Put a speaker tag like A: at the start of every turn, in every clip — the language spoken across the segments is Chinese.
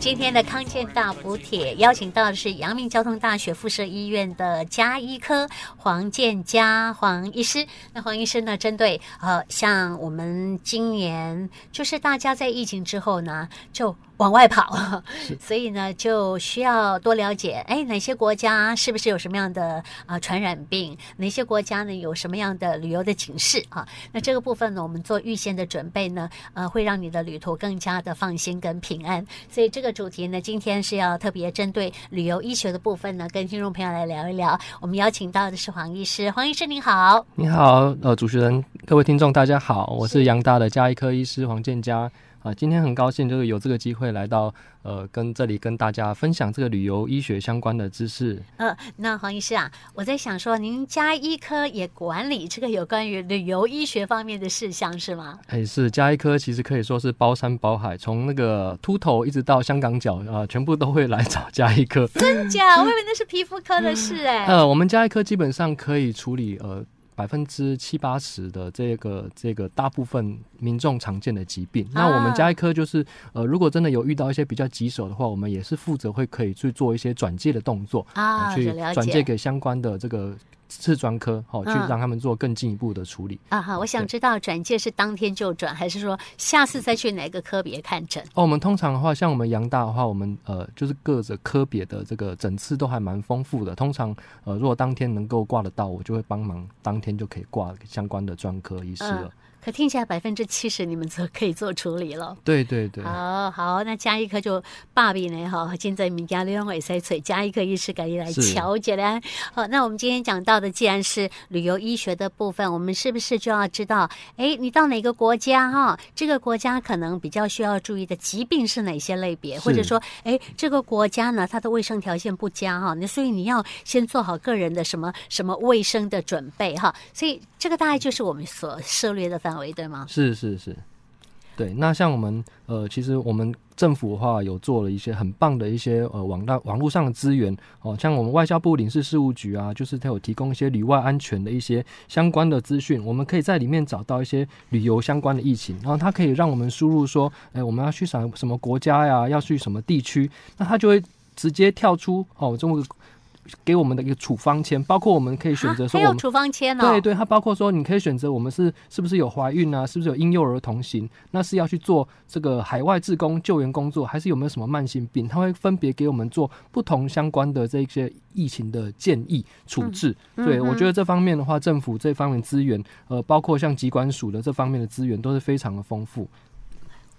A: 今天的康健大补帖邀请到的是阳明交通大学附设医院的家医科黄健佳黄医师。那黄医师呢，针对呃，像我们今年就是大家在疫情之后呢，就往外跑，所以呢，就需要多了解，哎，哪些国家是不是有什么样的啊、呃、传染病？哪些国家呢有什么样的旅游的警示啊？那这个部分呢，我们做预先的准备呢，呃，会让你的旅途更加的放心跟平安。所以这个主题呢，今天是要特别针对旅游医学的部分呢，跟听众朋友来聊一聊。我们邀请到的是黄医师，黄医师您好。
B: 你好，呃，主持人，各位听众大家好，我是杨大的家医科医师黄健嘉。啊，今天很高兴就是有这个机会来到呃，跟这里跟大家分享这个旅游医学相关的知识。
A: 呃，那黄医师啊，我在想说，您家医科也管理这个有关于旅游医学方面的事项是吗？
B: 哎，是家医科其实可以说是包山包海，从那个秃头一直到香港脚啊、呃，全部都会来找家医科。
A: 真假？我以为那是皮肤科的事 哎。
B: 呃，我们家医科基本上可以处理呃。百分之七八十的这个这个大部分民众常见的疾病，啊、那我们家医科就是呃，如果真的有遇到一些比较棘手的话，我们也是负责会可以去做一些转介的动作
A: 啊，
B: 去转介给相关的这个。次专科，好，去让他们做更进一步的处理。
A: 啊哈，我想知道转介是当天就转，还是说下次再去哪个科别看诊？
B: 哦，我们通常的话，像我们阳大的话，我们呃就是各个科别的这个诊次都还蛮丰富的。通常呃，如果当天能够挂得到，我就会帮忙当天就可以挂相关的专科医师了。嗯
A: 可听起来百分之七十你们就可以做处理了。
B: 对对对。
A: 好好，那加一科就罢免了哈。现在民家两位在催加一科医师赶紧来调解了。好，那我们今天讲到的，既然是旅游医学的部分，我们是不是就要知道，哎，你到哪个国家哈？这个国家可能比较需要注意的疾病是哪些类别？或者说，哎，这个国家呢，它的卫生条件不佳哈，那所以你要先做好个人的什么什么卫生的准备哈。所以这个大概就是我们所涉猎的范围。对吗？
B: 是是是，对。那像我们呃，其实我们政府的话有做了一些很棒的一些呃网大网络上的资源哦，像我们外交部领事事务局啊，就是它有提供一些旅外安全的一些相关的资讯，我们可以在里面找到一些旅游相关的疫情，然后它可以让我们输入说，哎，我们要去什么什么国家呀，要去什么地区，那它就会直接跳出哦这么。给我们的一个处方签，包括我们可以选择说我
A: 们，处方签哦。
B: 对对，它包括说你可以选择我们是是不是有怀孕啊，是不是有婴幼儿同行，那是要去做这个海外志工救援工作，还是有没有什么慢性病？它会分别给我们做不同相关的这些疫情的建议处置。嗯、对、嗯、我觉得这方面的话，政府这方面资源，呃，包括像疾管署的这方面的资源都是非常的丰富。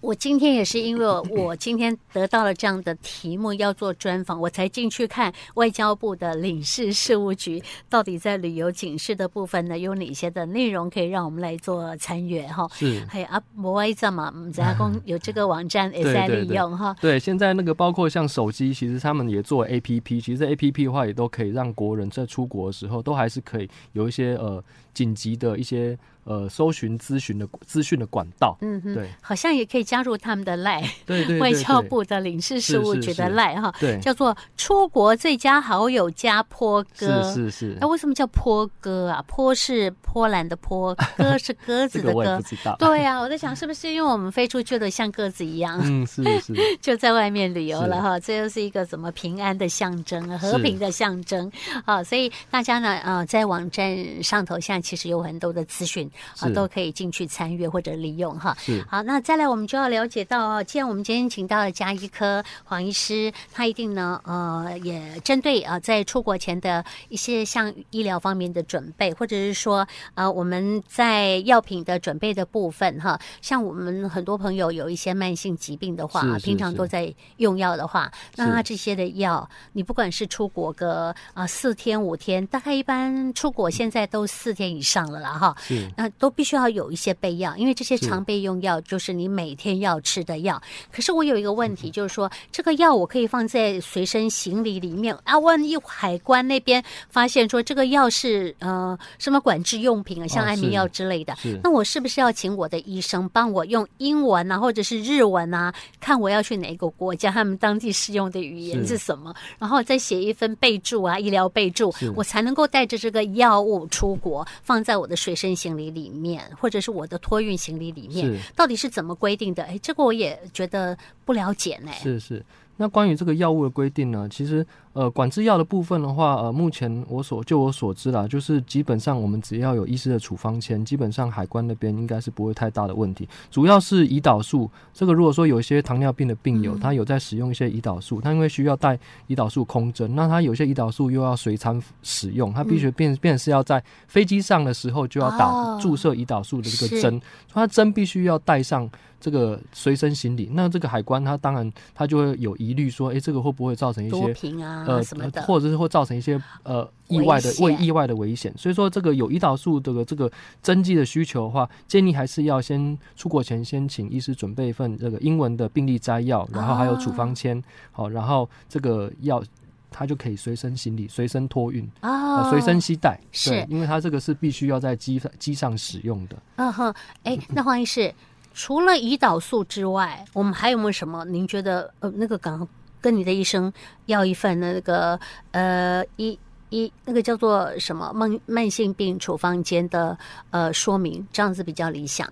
A: 我今天也是因为 我今天得到了这样的题目要做专访，我才进去看外交部的领事事务局到底在旅游警示的部分呢有哪些的内容可以让我们来做参阅哈。
B: 是，
A: 还有啊，摩外这么我们家 公有这个网站也在利用哈。
B: 对，现在那个包括像手机，其实他们也做 APP，其实 APP 的话也都可以让国人在出国的时候都还是可以有一些呃紧急的一些。呃，搜寻咨询的资讯的管道，
A: 嗯哼，
B: 对，
A: 好像也可以加入他们的 LINE，
B: 对对，
A: 外交部的领事事务局的 LINE 哈，
B: 对，
A: 叫做出国最佳好友加坡哥，
B: 是是是，
A: 那为什么叫坡哥啊？坡是波兰的坡，鸽是鸽子的
B: 鸽。
A: 对呀、啊，我在想是不是因为我们飞出去的像鸽子一样，
B: 嗯，是是，
A: 就在外面旅游了哈，这又是一个怎么平安的象征，和平的象征，啊，所以大家呢，呃，在网站上头现在其实有很多的资讯啊，都可以。进去参阅或者利用哈，好，那再来我们就要了解到，既然我们今天请到了家医科黄医师，他一定呢，呃，也针对啊，在出国前的一些像医疗方面的准备，或者是说，呃，我们在药品的准备的部分哈，像我们很多朋友有一些慢性疾病的话，平常都在用药的话，那他这些的药，你不管是出国个啊四天五天，大概一般出国现在都四天以上了啦哈，那都必须要有。一些备药，因为这些常备用药就是你每天要吃的药。可是我有一个问题，就是说这个药我可以放在随身行李里面啊，万一海关那边发现说这个药是呃什么管制用品啊，像安眠药之类的，那我是不是要请我的医生帮我用英文啊，或者是日文啊，看我要去哪个国家，他们当地适用的语言是什么，然后再写一份备注啊，医疗备注，我才能够带着这个药物出国，放在我的随身行李里面，或或者是我的托运行李里面，到底是怎么规定的？哎，这个我也觉得不了解呢。
B: 是是，那关于这个药物的规定呢，其实呃，管制药的部分的话，呃，目前我所就我所知啦，就是基本上我们只要有医师的处方签，基本上海关那边应该是不会太大的问题。主要是胰岛素，这个如果说有一些糖尿病的病友，他有在使用一些胰岛素，他因为需要带胰岛素空针，那他有些胰岛素又要随餐使用，他必须变变是要在飞机上的时候就要打注射胰岛素的这个针，所以他针必须要带上。这个随身行李，那这个海关他当然他就会有疑虑，说，哎，这个会不会造成一些
A: 啊
B: 呃
A: 什么的，
B: 或者是会造成一些呃意外的为意外的危险。所以说，这个有胰岛素这个这个针剂的需求的话，建议还是要先出国前先请医师准备一份这个英文的病历摘要，然后还有处方签，好、啊，然后这个药他就可以随身行李、随身托运啊，随身携带。
A: 是，
B: 因为他这个是必须要在机机上使用的。
A: 嗯哼，哎，那黄医师。除了胰岛素之外，我们还有没有什么？您觉得呃，那个刚跟你的医生要一份那个呃一一那个叫做什么慢慢性病处方间的呃说明，这样子比较理想。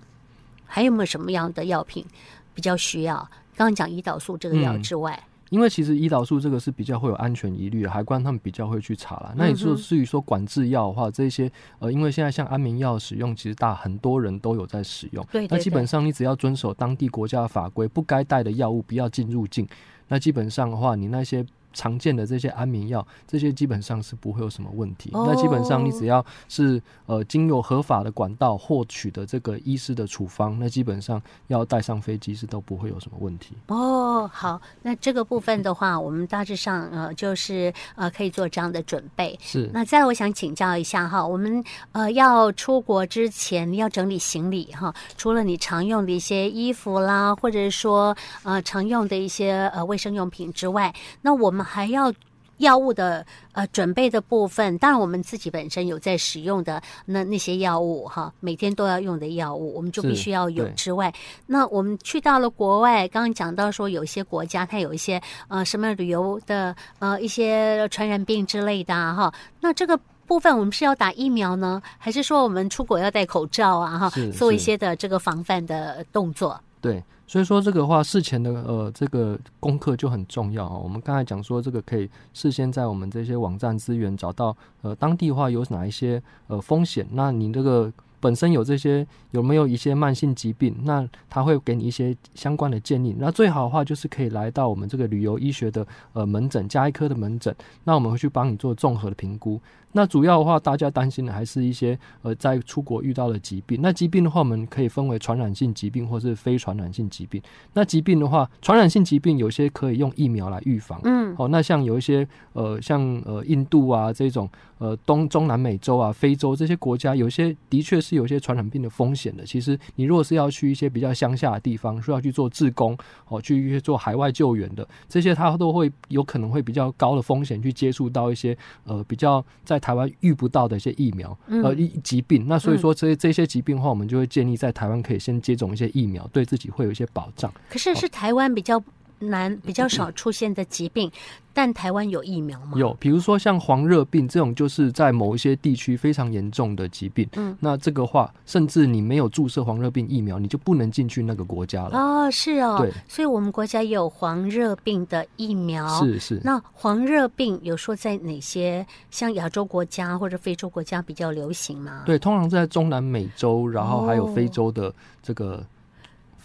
A: 还有没有什么样的药品比较需要？刚刚讲胰岛素这个药之外。嗯
B: 因为其实胰岛素这个是比较会有安全疑虑，海关他们比较会去查啦。那你说至于说管制药的话，这些呃，因为现在像安眠药使用，其实大很多人都有在使用。
A: 对。
B: 那基本上你只要遵守当地国家的法规，不该带的药物不要进入境。那基本上的话，你那些。常见的这些安眠药，这些基本上是不会有什么问题。Oh. 那基本上你只要是呃经由合法的管道获取的这个医师的处方，那基本上要带上飞机是都不会有什么问题。
A: 哦，oh, 好，那这个部分的话，我们大致上呃就是呃可以做这样的准备。
B: 是。
A: 那再来我想请教一下哈，我们呃要出国之前要整理行李哈，除了你常用的一些衣服啦，或者是说呃常用的一些呃卫生用品之外，那我们。还要药物的呃准备的部分，当然我们自己本身有在使用的那那些药物哈，每天都要用的药物，我们就必须要有之外，那我们去到了国外，刚刚讲到说有些国家它有一些呃什么旅游的呃一些传染病之类的哈，那这个部分我们是要打疫苗呢，还是说我们出国要戴口罩啊哈，做一些的这个防范的动作？
B: 对。所以说这个话事前的呃这个功课就很重要啊。我们刚才讲说这个可以事先在我们这些网站资源找到呃当地话有哪一些呃风险，那你这个本身有这些有没有一些慢性疾病，那他会给你一些相关的建议。那最好的话就是可以来到我们这个旅游医学的呃门诊加医科的门诊，那我们会去帮你做综合的评估。那主要的话，大家担心的还是一些呃，在出国遇到的疾病。那疾病的话，我们可以分为传染性疾病或是非传染性疾病。那疾病的话，传染性疾病有些可以用疫苗来预防。嗯，好、哦，那像有一些呃，像呃印度啊这种呃东中南美洲啊、非洲这些国家，有些的确是有一些传染病的风险的。其实你如果是要去一些比较乡下的地方，需要去做志工哦，去做海外救援的这些，它都会有可能会比较高的风险去接触到一些呃比较在。台湾遇不到的一些疫苗，呃，疾病，那所以说这这些疾病的话，我们就会建议在台湾可以先接种一些疫苗，对自己会有一些保障。
A: 可是是台湾比较。难比较少出现的疾病，但台湾有疫苗吗？
B: 有，比如说像黄热病这种，就是在某一些地区非常严重的疾病。嗯，那这个话，甚至你没有注射黄热病疫苗，你就不能进去那个国家了。
A: 哦，是哦，
B: 对，
A: 所以我们国家也有黄热病的疫苗。
B: 是是。
A: 那黄热病有说在哪些像亚洲国家或者非洲国家比较流行吗？
B: 对，通常在中南美洲，然后还有非洲的这个。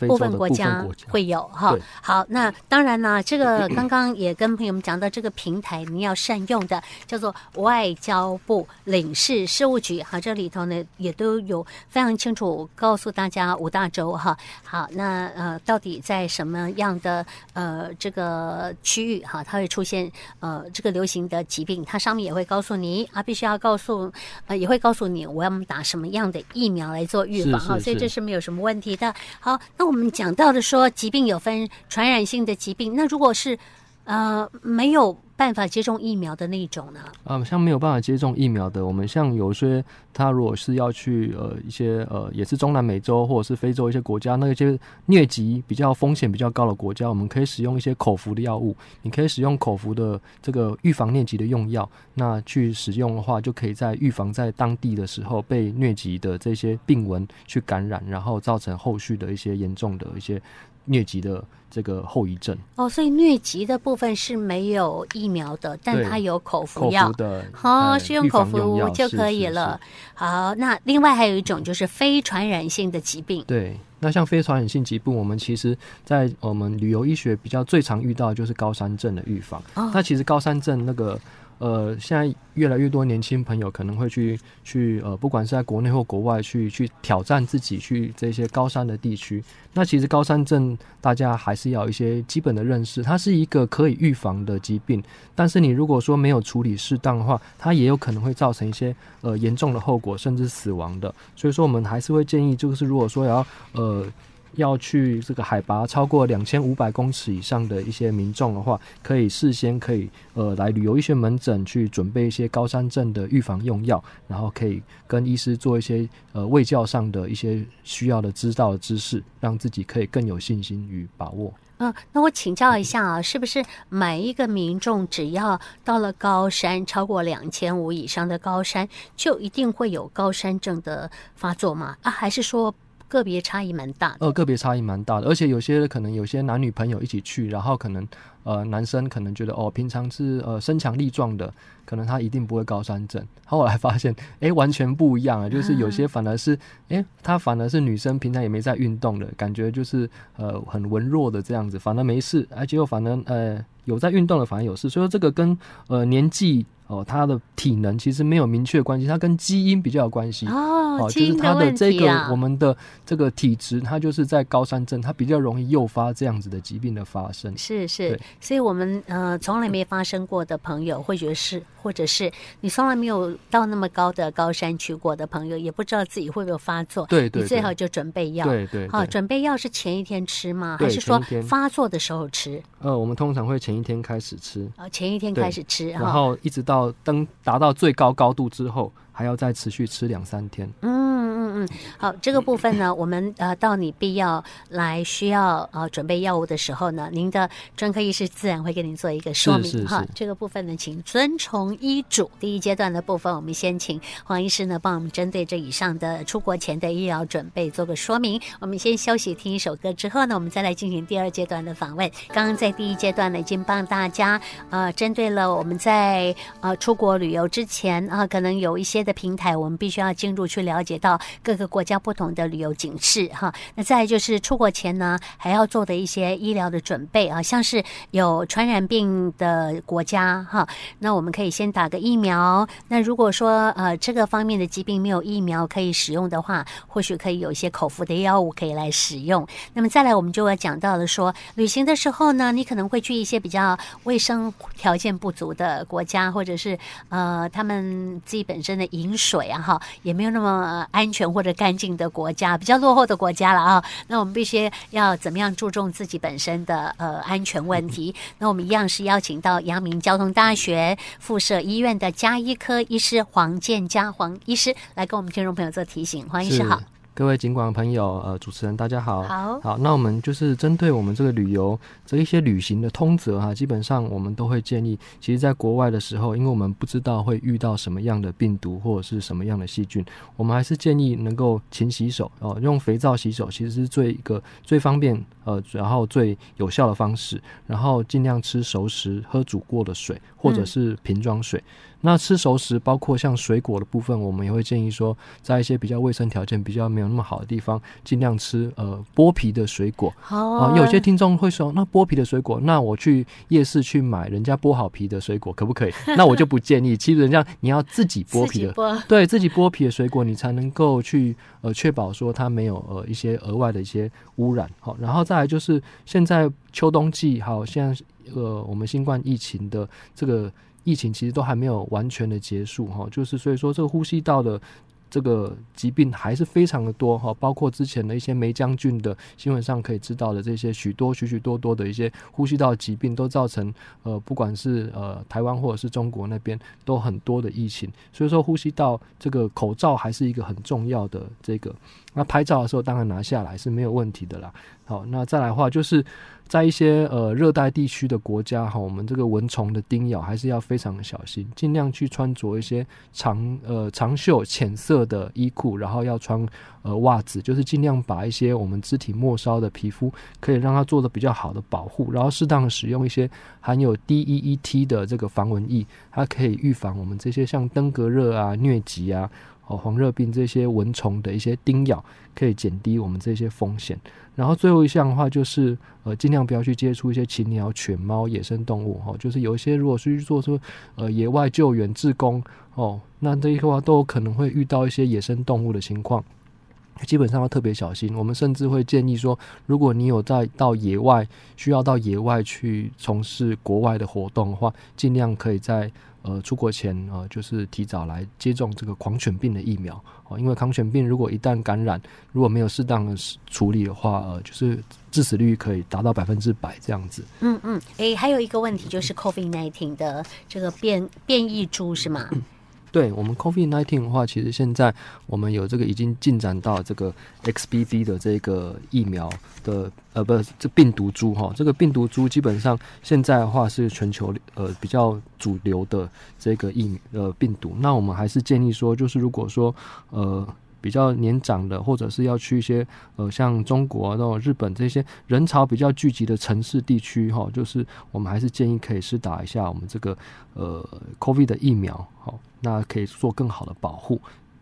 B: 哦
A: 部分国家会有哈，好，那当然呢，这个刚刚也跟朋友们讲到，这个平台你要善用的，叫做外交部领事事务局，哈，这里头呢也都有非常清楚告诉大家五大洲哈，好，那呃到底在什么样的呃这个区域哈，它会出现呃这个流行的疾病，它上面也会告诉你啊，必须要告诉呃也会告诉你我要打什么样的疫苗来做预防哈，所以这是没有什么问题的。好，那我。我们讲到的说，疾病有分传染性的疾病，那如果是呃没有办法接种疫苗的那一种呢？
B: 啊、像没有办法接种疫苗的，我们像有些他如果是要去呃一些呃也是中南美洲或者是非洲一些国家，那些疟疾比较风险比较高的国家，我们可以使用一些口服的药物。你可以使用口服的这个预防疟疾的用药，那去使用的话，就可以在预防在当地的时候被疟疾的这些病蚊去感染，然后造成后续的一些严重的一些。疟疾的这个后遗症。
A: 哦，所以疟疾的部分是没有疫苗的，但它有口服
B: 药的，
A: 哦，是用口服就可以了。好，那另外还有一种就是非传染性的疾病。
B: 对，那像非传染性疾病，我们其实在我们旅游医学比较最常遇到的就是高山症的预防。哦，那其实高山症那个。呃，现在越来越多年轻朋友可能会去去呃，不管是在国内或国外去去挑战自己去这些高山的地区。那其实高山症大家还是要一些基本的认识，它是一个可以预防的疾病。但是你如果说没有处理适当的话，它也有可能会造成一些呃严重的后果，甚至死亡的。所以说，我们还是会建议，就是如果说要呃。要去这个海拔超过两千五百公尺以上的一些民众的话，可以事先可以呃来旅游医学门诊去准备一些高山症的预防用药，然后可以跟医师做一些呃卫教上的一些需要的知道的知识，让自己可以更有信心与把握。
A: 嗯，那我请教一下啊，是不是每一个民众只要到了高山超过两千五以上的高山，就一定会有高山症的发作吗？啊，还是说？个别差异蛮大的，
B: 呃，个别差异蛮大的，而且有些可能有些男女朋友一起去，然后可能呃男生可能觉得哦，平常是呃身强力壮的，可能他一定不会高山症，后来发现哎、欸、完全不一样啊，就是有些 反而是哎、欸、他反而是女生平常也没在运动的感觉，就是呃很文弱的这样子，反而没事，而且又反而呃有在运动的反而有事，所以说这个跟呃年纪。哦，他的体能其实没有明确关系，他跟基因比较有关系。
A: 哦，
B: 就是他的这个我们的这个体质，它就是在高山症，它比较容易诱发这样子的疾病的发生。
A: 是是，所以我们呃从来没发生过的朋友，会觉得是，或者是你从来没有到那么高的高山去过的朋友，也不知道自己会不会发作。
B: 对对，
A: 你最好就准备药。
B: 对对，
A: 好，准备药是前一天吃吗？还是说发作的时候吃？
B: 呃，我们通常会前一天开始吃。
A: 啊，前一天开始吃，
B: 然后一直到。登达到最高高度之后，还要再持续吃两三天。
A: 嗯。嗯，好，这个部分呢，我们呃，到你必要来需要呃准备药物的时候呢，您的专科医师自然会给您做一个说明哈。这个部分呢，请遵从医嘱。第一阶段的部分，我们先请黄医师呢帮我们针对这以上的出国前的医疗准备做个说明。我们先休息听一首歌之后呢，我们再来进行第二阶段的访问。刚刚在第一阶段呢，已经帮大家呃针对了我们在呃出国旅游之前啊、呃，可能有一些的平台，我们必须要进入去了解到。各个国家不同的旅游警示哈，那再就是出国前呢，还要做的一些医疗的准备啊，像是有传染病的国家哈，那我们可以先打个疫苗。那如果说呃这个方面的疾病没有疫苗可以使用的话，或许可以有一些口服的药物可以来使用。那么再来，我们就要讲到了说，旅行的时候呢，你可能会去一些比较卫生条件不足的国家，或者是呃他们自己本身的饮水啊哈，也没有那么安全。或者干净的国家，比较落后的国家了啊，那我们必须要怎么样注重自己本身的呃安全问题？那我们一样是邀请到阳明交通大学附设医院的加医科医师黄建佳黄医师来跟我们听众朋友做提醒。黄医师好。
B: 各位警广朋友，呃，主持人大家好，
A: 好，
B: 好，那我们就是针对我们这个旅游这一些旅行的通则哈，基本上我们都会建议，其实在国外的时候，因为我们不知道会遇到什么样的病毒或者是什么样的细菌，我们还是建议能够勤洗手哦，用肥皂洗手，其实是最一个最方便呃，然后最有效的方式，然后尽量吃熟食，喝煮过的水或者是瓶装水。嗯那吃熟食，包括像水果的部分，我们也会建议说，在一些比较卫生条件比较没有那么好的地方，尽量吃呃剥皮的水果。好啊，有些听众会说，那剥皮的水果，那我去夜市去买人家剥好皮的水果可不可以？那我就不建议。其实人家你要自己剥皮的，自 对自己剥皮的水果，你才能够去呃确保说它没有呃一些额外的一些污染。好，然后再来就是现在秋冬季，好，现在呃我们新冠疫情的这个。疫情其实都还没有完全的结束哈，就是所以说这个呼吸道的这个疾病还是非常的多哈，包括之前的一些霉浆菌的新闻上可以知道的这些许多许许多多的一些呼吸道疾病，都造成呃不管是呃台湾或者是中国那边都很多的疫情，所以说呼吸道这个口罩还是一个很重要的这个，那拍照的时候当然拿下来是没有问题的啦。好，那再来的话就是在一些呃热带地区的国家哈，我们这个蚊虫的叮咬还是要非常的小心，尽量去穿着一些长呃长袖浅色的衣裤，然后要穿呃袜子，就是尽量把一些我们肢体末梢的皮肤可以让它做的比较好的保护，然后适当使用一些含有 DEET 的这个防蚊液，它可以预防我们这些像登革热啊、疟疾啊。哦，黄热病这些蚊虫的一些叮咬，可以减低我们这些风险。然后最后一项的话，就是呃，尽量不要去接触一些禽鸟、犬猫、野生动物。哦，就是有一些如果是去做说呃野外救援志工哦，那这一块话都有可能会遇到一些野生动物的情况，基本上要特别小心。我们甚至会建议说，如果你有在到野外需要到野外去从事国外的活动的话，尽量可以在。呃，出国前呃，就是提早来接种这个狂犬病的疫苗哦，因为狂犬病如果一旦感染，如果没有适当的处理的话，呃，就是致死率可以达到百分之百这样子。
A: 嗯嗯，诶、还有一个问题就是 COVID-19 的这个变变异株是吗？
B: 对我们 COVID nineteen 的话，其实现在我们有这个已经进展到这个 XBB 的这个疫苗的呃，不是这病毒株哈，这个病毒株基本上现在的话是全球呃比较主流的这个疫呃病毒。那我们还是建议说，就是如果说呃。比较年长的，或者是要去一些呃，像中国那种日本这些人潮比较聚集的城市地区哈，就是我们还是建议可以施打一下我们这个呃 COVID 的疫苗，好，那可以做更好的保护。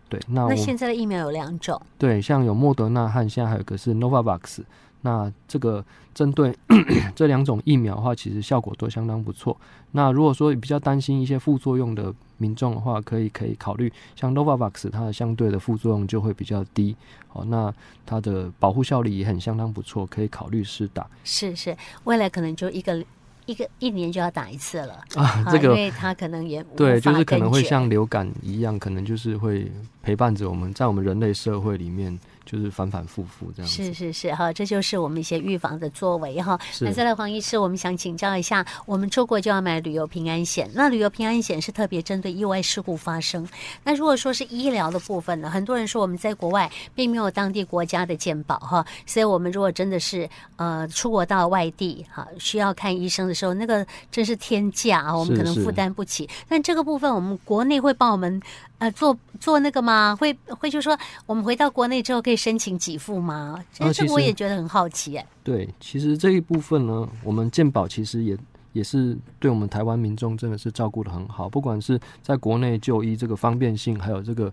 B: 对，那
A: 那现在的疫苗有两种，
B: 对，像有莫德纳和现在还有一个是 Novavax。那这个针对 这两种疫苗的话，其实效果都相当不错。那如果说比较担心一些副作用的民众的话，可以可以考虑像 Novavax，它的相对的副作用就会比较低。哦，那它的保护效力也很相当不错，可以考虑试打。
A: 是是，未来可能就一个一个一年就要打一次了
B: 啊。这个，因
A: 为它可能也
B: 对，就是可能会像流感一样，可能就是会陪伴着我们在我们人类社会里面。就是反反复复这样子，
A: 是是是哈，这就是我们一些预防的作为哈。那再来，黄医师，我们想请教一下，我们出国就要买旅游平安险，那旅游平安险是特别针对意外事故发生。那如果说是医疗的部分呢？很多人说我们在国外并没有当地国家的健保哈，所以我们如果真的是呃出国到外地哈，需要看医生的时候，那个真是天价啊，我们可能负担不起。但这个部分，我们国内会帮我们。呃，做做那个吗？会会就说我们回到国内之后可以申请给付吗？其实这我也觉得很好奇哎。
B: 对，其实这一部分呢，我们健保其实也也是对我们台湾民众真的是照顾的很好，不管是在国内就医这个方便性，还有这个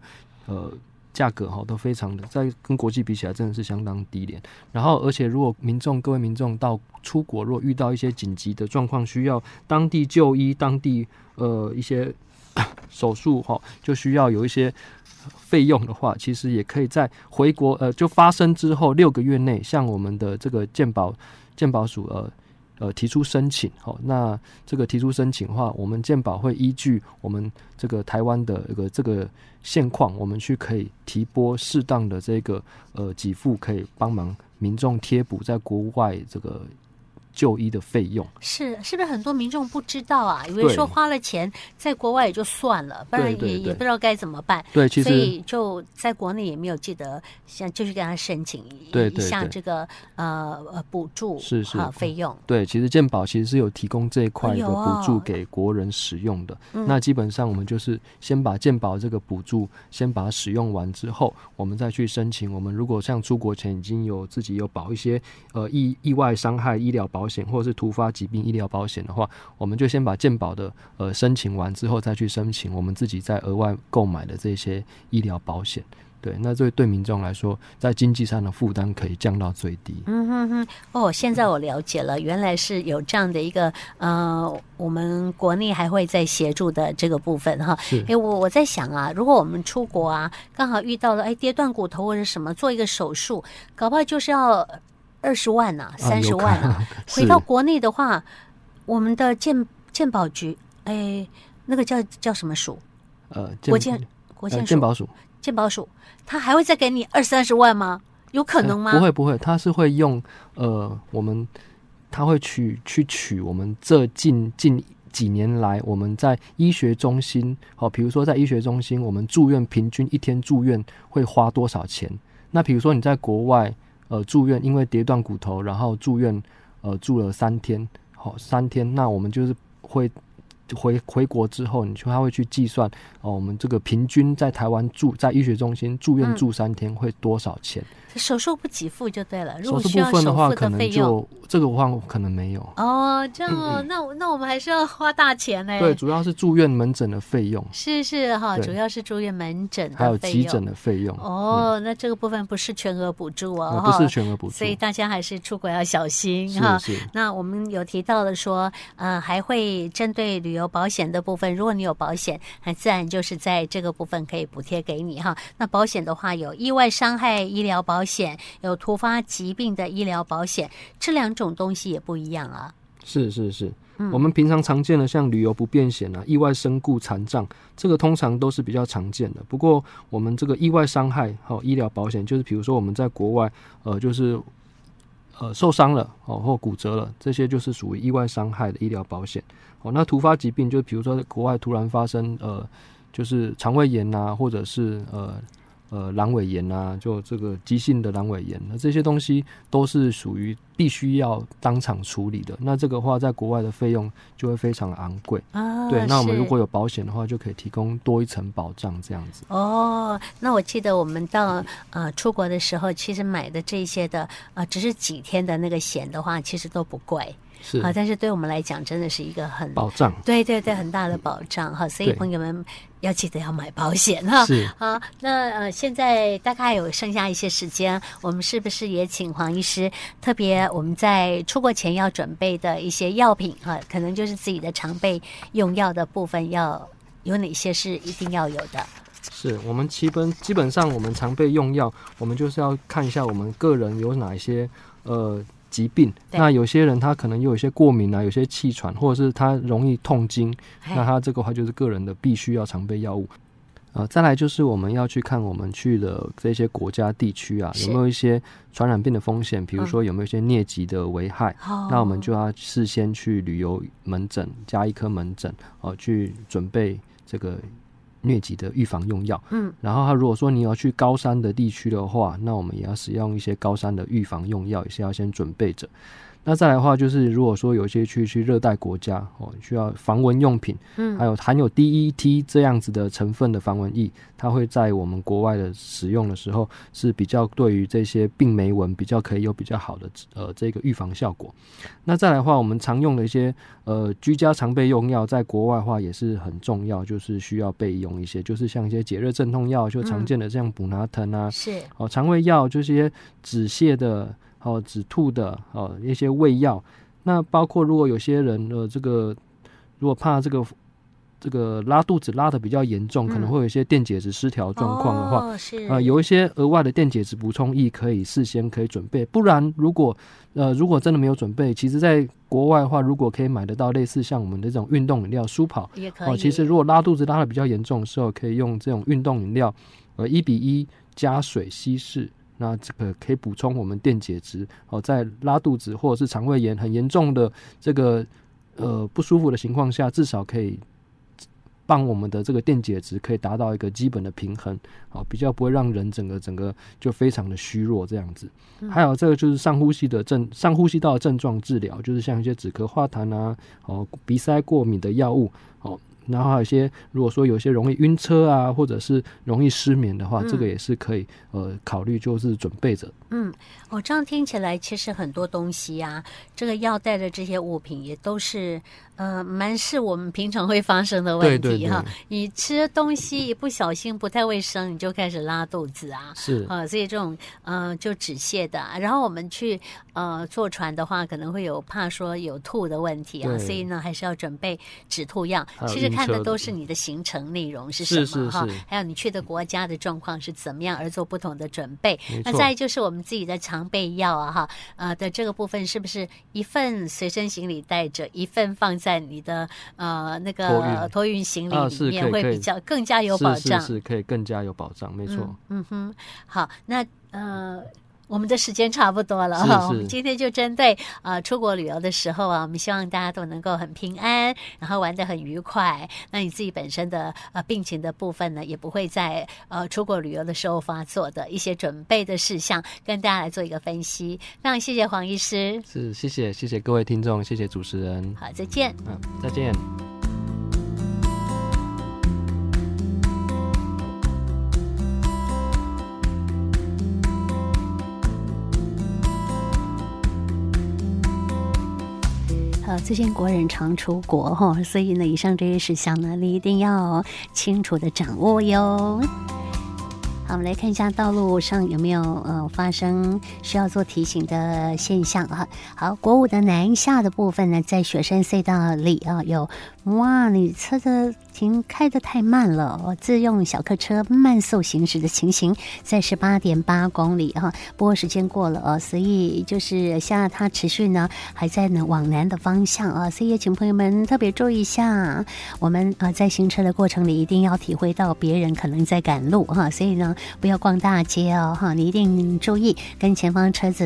B: 呃价格哈，都非常的在跟国际比起来真的是相当低廉。然后，而且如果民众各位民众到出国，如果遇到一些紧急的状况，需要当地就医，当地呃一些。手术哈，就需要有一些费用的话，其实也可以在回国呃就发生之后六个月内，向我们的这个健保健保署呃呃提出申请。好，那这个提出申请的话，我们健保会依据我们这个台湾的一个这个现况，我们去可以提拨适当的这个呃给付，可以帮忙民众贴补在国外这个。就医的费用
A: 是是不是很多民众不知道啊？以为说花了钱在国外也就算了，不然也也不知道该怎么办。
B: 对，其实
A: 所以就在国内也没有记得，像就是跟他申请一下这个呃呃补助
B: 是是
A: 费用。
B: 对，其实健保其实是有提供这一块的补助给国人使用的。那基本上我们就是先把健保这个补助先把它使用完之后，我们再去申请。我们如果像出国前已经有自己有保一些呃意意外伤害医疗保险或者是突发疾病医疗保险的话，我们就先把健保的呃申请完之后，再去申请我们自己再额外购买的这些医疗保险。对，那这对民众来说，在经济上的负担可以降到最低。
A: 嗯哼哼，哦，现在我了解了，原来是有这样的一个呃，我们国内还会在协助的这个部分哈。哎，我我在想啊，如果我们出国啊，刚好遇到了哎跌断骨头或者什么，做一个手术，搞不好就是要。二十万呐、啊，三十万啊！啊回到国内的话，我们的健健保局，哎，那个叫叫什么署？
B: 呃，
A: 国健国健
B: 健保署，
A: 健保署，他还会再给你二三十万吗？有可能吗？
B: 不会不会，他是会用呃，我们他会取去取我们这近近几年来我们在医学中心，好，比如说在医学中心，我们住院平均一天住院会花多少钱？那比如说你在国外。呃，住院因为跌断骨头，然后住院，呃住了三天，好、哦、三天，那我们就是会。回回国之后，你就他会去计算哦，我们这个平均在台湾住在医学中心住院住三天会多少钱？嗯
A: 手术不给付就对了。如果
B: 手术部分的话，可能就这个话可能没有。
A: 哦，这样哦，那那我们还是要花大钱呢。
B: 对，主要是住院门诊的费用。
A: 是是哈，主要是住院门诊
B: 还有急诊的费用。
A: 哦，那这个部分不是全额补助哦，
B: 不是全额补助，
A: 所以大家还是出国要小心哈。那我们有提到的说，呃，还会针对旅游保险的部分，如果你有保险，那自然就是在这个部分可以补贴给你哈。那保险的话，有意外伤害医疗保险。险有突发疾病的医疗保险，这两种东西也不一样啊。
B: 是是是，嗯、我们平常常见的像旅游不便险啊、意外身故残障，这个通常都是比较常见的。不过我们这个意外伤害和医疗保险，就是比如说我们在国外，呃，就是呃受伤了哦，或骨折了，这些就是属于意外伤害的医疗保险。哦，那突发疾病就比如说在国外突然发生呃，就是肠胃炎啊，或者是呃。呃，阑尾炎啊，就这个急性的阑尾炎，那这些东西都是属于必须要当场处理的。那这个话，在国外的费用就会非常昂贵啊。对，那我们如果有保险的话，就可以提供多一层保障，这样子。
A: 哦，那我记得我们到呃出国的时候，其实买的这些的呃，只是几天的那个险的话，其实都不贵。
B: 是
A: 啊，但是对我们来讲，真的是一个很
B: 保障，
A: 对对对，很大的保障哈。所以朋友们要记得要买保险哈。
B: 是
A: 好，那呃，现在大概有剩下一些时间，我们是不是也请黄医师特别我们在出国前要准备的一些药品哈，可能就是自己的常备用药的部分，要有哪些是一定要有的？
B: 是我们基本基本上我们常备用药，我们就是要看一下我们个人有哪一些呃。疾病，那有些人他可能有一些过敏啊，有些气喘，或者是他容易痛经，那他这个话就是个人的必须要常备药物。呃，再来就是我们要去看我们去的这些国家地区啊，有没有一些传染病的风险，比如说有没有一些疟疾的危害，嗯，那我们就要事先去旅游门诊加一颗门诊哦，呃，去准备这个。疟疾的预防用药，嗯，然后他如果说你要去高山的地区的话，那我们也要使用一些高山的预防用药，也是要先准备着。那再来的话，就是如果说有些去去热带国家哦，需要防蚊用品，嗯，还有含有 DET 这样子的成分的防蚊液，它会在我们国外的使用的时候是比较对于这些病媒蚊比较可以有比较好的呃这个预防效果。那再来的话，我们常用的一些呃居家常备用药，在国外的话也是很重要，就是需要备用一些，就是像一些解热镇痛药，就常见的像补拿疼啊，是哦，肠胃药就是一些止泻的。哦，止吐的哦，一些胃药，那包括如果有些人呃，这个如果怕这个这个拉肚子拉的比较严重，嗯，可能会有一些电解质失调状况的话，啊，哦呃，有一些额外的电解质补充液可以事先可以准备。不然，如果呃如果真的没有准备，其实在国外的话，如果可以买得到类似像我们的这种运动饮料舒跑，也可以。哦，其实如果拉肚子拉的比较严重的时候，可以用这种运动饮料，呃，一比一加水稀释。那这个可以补充我们电解质哦，在拉肚子或者是肠胃炎很严重的这个呃不舒服的情况下，至少可以帮我们的这个电解质可以达到一个基本的平衡，好，比较不会让人整个整个就非常的虚弱这样子。还有这个就是上呼吸的症，上呼吸道的症状治疗，就是像一些止咳化痰啊，哦，鼻塞过敏的药物，哦。然后还有一些，如果说有些容易晕车啊，或者是容易失眠的话，嗯、这个也是可以呃考虑，就是准备着。嗯，
A: 哦，这样听起来其实很多东西啊，这个要带的这些物品也都是。呃，蛮是我们平常会发生的问题哈。你吃东西一不小心不太卫生，你就开始拉肚子啊。是啊，呃，所以这种呃就止泻的。然后我们去呃坐船的话，可能会有怕说有吐的问题啊，所以呢还是要准备止吐药。其实看的都是你的行程内容是什么哈，还有你去的国家的状况是怎么样而做不同的准备。那再就是我们自己的常备药啊哈，呃的这个部分是不是一份随身行李带着，一份放在。你的呃那个托运行李里面会比较更加有保障，
B: 是可以更加有保障，没错。
A: 嗯，嗯哼，好，那呃我们的时间差不多了哈，我们今天就针对呃出国旅游的时候啊，我们希望大家都能够很平安，然后玩得很愉快。那你自己本身的呃病情的部分呢，也不会在呃出国旅游的时候发作的一些准备的事项，跟大家来做一个分析。非常谢谢黄医师，
B: 是谢谢谢谢各位听众，谢谢主持人，
A: 好，再见，
B: 嗯，再见。
A: 呃，最近国人常出国哈，所以呢，以上这些事项呢，你一定要清楚的掌握哟。好，我们来看一下道路上有没有呃发生需要做提醒的现象哈。好，国五的南下的部分呢，在雪山隧道里啊有。哇，你车子停开的太慢了，哦，自用小客车慢速行驶的情形，在十八点八公里哈，不过时间过了哦，所以就是现在它持续呢还在呢往南的方向啊，所以也请朋友们特别注意一下，我们啊在行车的过程里一定要体会到别人可能在赶路哈，所以呢不要逛大街哦哈，你一定注意跟前方车子。